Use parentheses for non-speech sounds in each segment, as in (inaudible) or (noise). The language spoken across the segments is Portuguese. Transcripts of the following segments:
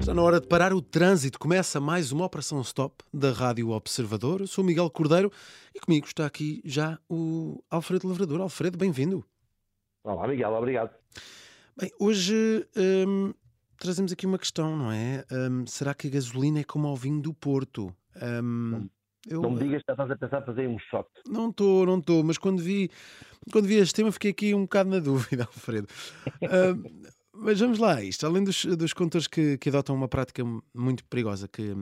Está na hora de parar o trânsito. Começa mais uma Operação Stop da Rádio Observador. Eu sou Miguel Cordeiro e comigo está aqui já o Alfredo Lavrador. Alfredo, bem-vindo. Olá, Miguel, obrigado. Bem, hoje hum, trazemos aqui uma questão, não é? Hum, será que a gasolina é como ao vinho do Porto? Hum, eu Não me digas que estás a pensar em fazer um shot. não estou, não estou, mas quando vi, quando vi este tema fiquei aqui um bocado na (laughs) dúvida, Alfredo. Hum, mas vamos lá a isto. Além dos, dos condutores que, que adotam uma prática muito perigosa que,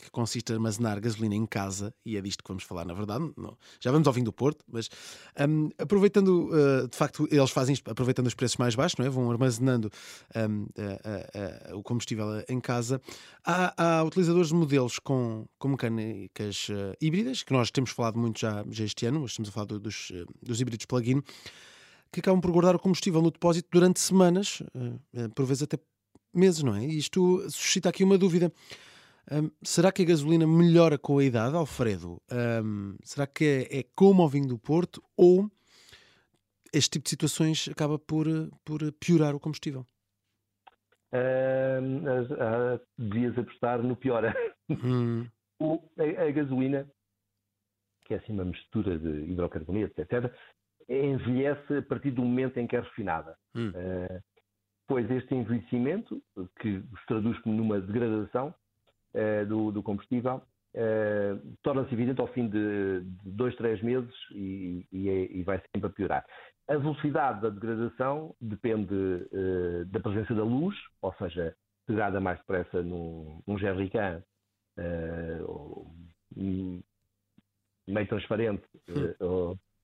que consiste em armazenar gasolina em casa, e é disto que vamos falar, na verdade, não- já vamos ao fim do Porto, mas hum, aproveitando, uh, de facto, eles fazem isto aproveitando os preços mais baixos, não é? Vão armazenando a- a- a- o combustível em casa. Há, há utilizadores de modelos com, com mecânicas híbridas, que nós temos falado muito já, já este ano, mas estamos a falar do- dos, dos híbridos plug-in, que acabam por guardar o combustível no depósito durante semanas, por vezes até meses, não é? E isto suscita aqui uma dúvida. Hum, será que a gasolina melhora com a idade, Alfredo? Hum, será que é, é como ao vinho do Porto ou este tipo de situações acaba por, uh, por piorar o combustível? As- ah, devias apostar no pior. (laughs) Hum, O- a, a gasolina, que é assim uma mistura de hidrocarbonetos, etc., envelhece a partir do momento em que é refinada. Hum. Ah, pois este envelhecimento, que se traduz numa degradação do, do combustível, ah, torna-se evidente ao fim de, de dois, três meses e, e é- e vai sempre a piorar. A velocidade da degradação depende eh, da presença da luz, ou seja, degrada mais depressa num, num jerrycan eh, meio transparente eh,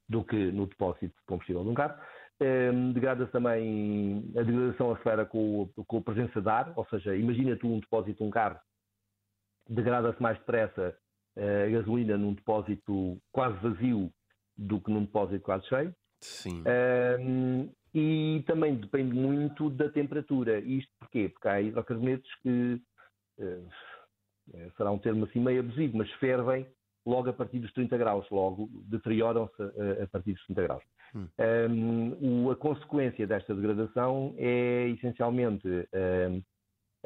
do que no depósito de combustível de um carro. Eh, Degrada-se também, a degradação acelera com, com a presença de ar, ou seja, imagina tu um depósito de um carro, degrada-se mais depressa eh, a gasolina num depósito quase vazio do que num depósito quase cheio. sim. Um, e também depende muito da temperatura. Isto porquê? Porque há hidrocarbonetos que eh, eh, será um termo assim meio abusivo, mas fervem logo a partir dos 30 graus, logo deterioram-se a, a partir dos 30 graus. Hum. Um, o- a consequência desta degradação é essencialmente um,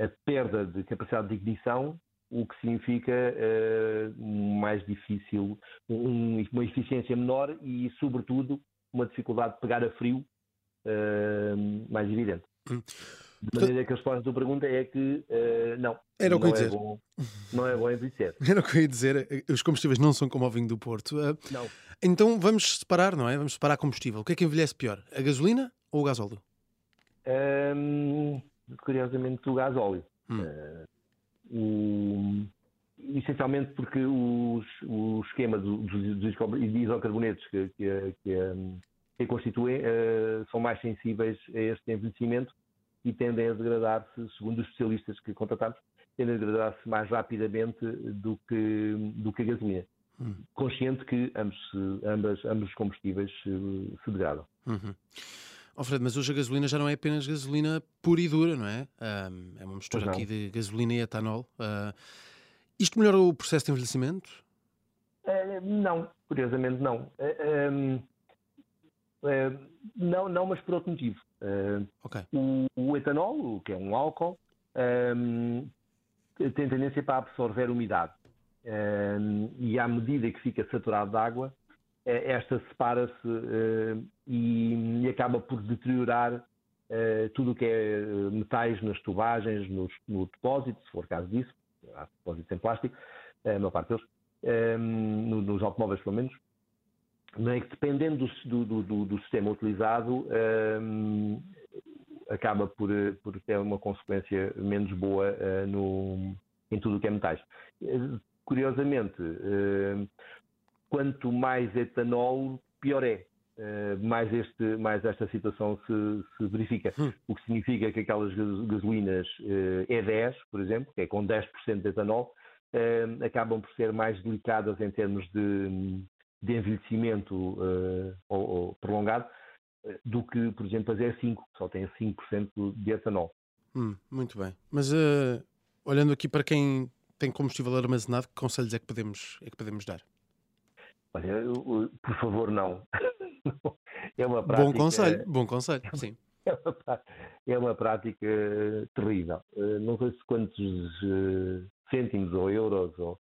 a perda de capacidade de ignição, o que significa eh, mais difícil, um- uma eficiência menor e, sobretudo, uma dificuldade de pegar a frio eh, mais evidente. Hum. De maneira que a resposta à tua pergunta é que eh, não. Era o que eu ia é dizer. bom, não é bom envelhecer. (laughs) Era o que eu ia dizer, os combustíveis não são como ao vinho do Porto. Ah, Não. então vamos separar, não é? Vamos separar combustível. O que é que envelhece pior? A gasolina ou o gasóleo? Hum, curiosamente, o gás óleo. Hum. Eh, o- essencialmente porque os, o esquema do- dos dos hidrocarbonetos que, que, que, hum, que constituem eh, são mais sensíveis a este envelhecimento e tendem a degradar-se, segundo os especialistas que contratamos, tendem a degradar-se mais rapidamente do que, do que a gasolina. Hum. Consciente que ambos, ambas, ambos os combustíveis se, se degradam. Uhum. Alfredo, mas hoje a gasolina já não é apenas gasolina pura e dura, não é? É uma mistura aqui de gasolina e etanol. Ah, isto melhora o processo de envelhecimento? Eh, não, curiosamente não. Eh, não, não, mas por outro motivo. Eh, Ok. o, o etanol, que é um álcool, tem tendência para absorver umidade. E à medida que fica saturado de água, esta separa-se eh, e, acaba por deteriorar eh, tudo o que é eh, metais nas tubagens, nos, no depósito, se for caso disso, há depósitos em plástico, a maior parte deles, no- nos automóveis pelo menos, é dependendo do, do- do- do sistema utilizado, acaba por, por ter uma consequência menos boa no- em tudo o que é metais. Curiosamente, quanto mais etanol, pior é. Eh, mais, este, mais esta situação se, se verifica. Hum. O que significa que aquelas gas- gasolinas eh, E10, por exemplo, que é com 10% de etanol, eh, acabam por ser mais delicadas em termos de, de envelhecimento ou, ou prolongado do que, por exemplo, as E5, que só têm 5% de etanol. Hum, muito bem. Mas olhando aqui para quem tem combustível armazenado, que conselhos é que podemos, é que podemos dar? Olha, eu- eu- por favor, não. (laughs) é uma prática. Bom conselho, bom conselho, sim. (laughs) É uma, é uma prática terrível. Não sei se quantos cêntimos ou euros ou,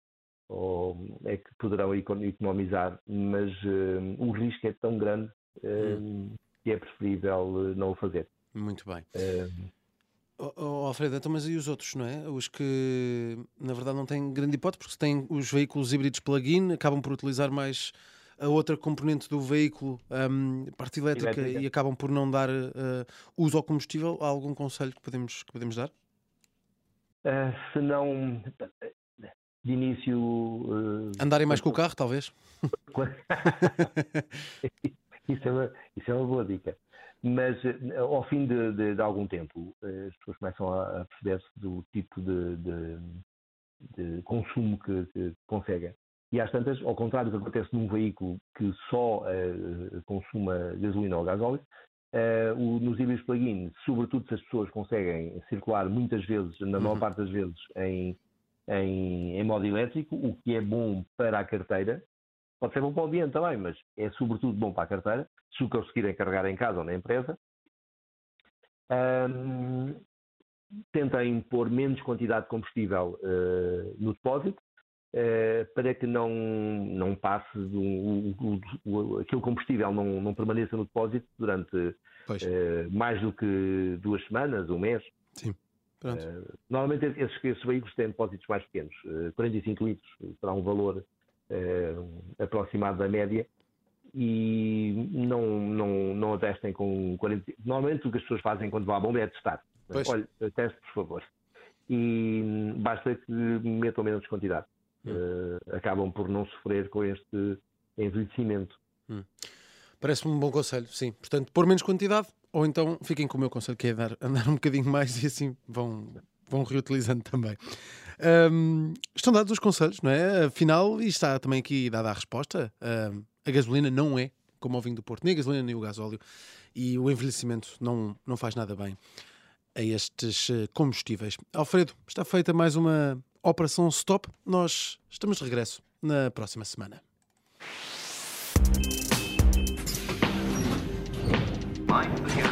ou é que poderão economizar, mas o risco é tão grande hum. que é preferível não o fazer. Muito bem. Oh, oh, Alfredo, então, mas e os outros, não é? Os que na verdade não têm grande hipótese, porque têm os veículos híbridos plug-in, acabam por utilizar mais a outra componente do veículo, um, parte elétrica, elétrica, e acabam por não dar uh, uso ao combustível. Há algum conselho que podemos, que podemos dar? Uh, se não, de início. Uh, Andarem mais com o carro, talvez? (laughs) isso, é uma, isso é uma boa dica mas eh, ao fim de, de, de, algum tempo eh, as pessoas começam a, perceber-se do tipo de, de consumo que, que, conseguem. E às tantas, ao contrário do que acontece num veículo que só uh, consuma gasolina ou gasóleo, uh, o, nos híbridos plug-in, sobretudo se as pessoas conseguem circular muitas vezes, na maior uhum. parte das vezes, em, em, em modo elétrico, o que é bom para a carteira, Pode ser bom para o ambiente também, mas é sobretudo bom para a carteira, se o conseguirem carregar em casa ou na empresa. Um, tentem pôr menos quantidade de combustível uh, no depósito uh, para que não, não passe, um, o, o, aquele combustível não, não permaneça no depósito durante uh, mais do que duas semanas, um mês. Sim. normalmente esses, esses, veículos têm depósitos mais pequenos, 45 litros será um valor aproximado da média e não, não, não atestem com 40. Normalmente o que as pessoas fazem quando vão à bomba é testar. Pois. Olha, teste, por favor. E basta que metam menos quantidade. Hum. Uh, acabam por não sofrer com este envelhecimento. Hum. Parece-me um bom conselho, sim. Portanto, pôr menos quantidade, ou então fiquem com o meu conselho, que é dar, andar um bocadinho mais e assim vão, vão reutilizando (laughs) também. Um, estão dados os conselhos, não é? Afinal, e está também aqui dada a resposta: um, a gasolina não é como o vinho do Porto, nem a gasolina nem o gasóleo, e o envelhecimento não, não faz nada bem a estes eh, combustíveis. Alfredo, está feita mais uma operação stop. Nós estamos de regresso na próxima semana. Mind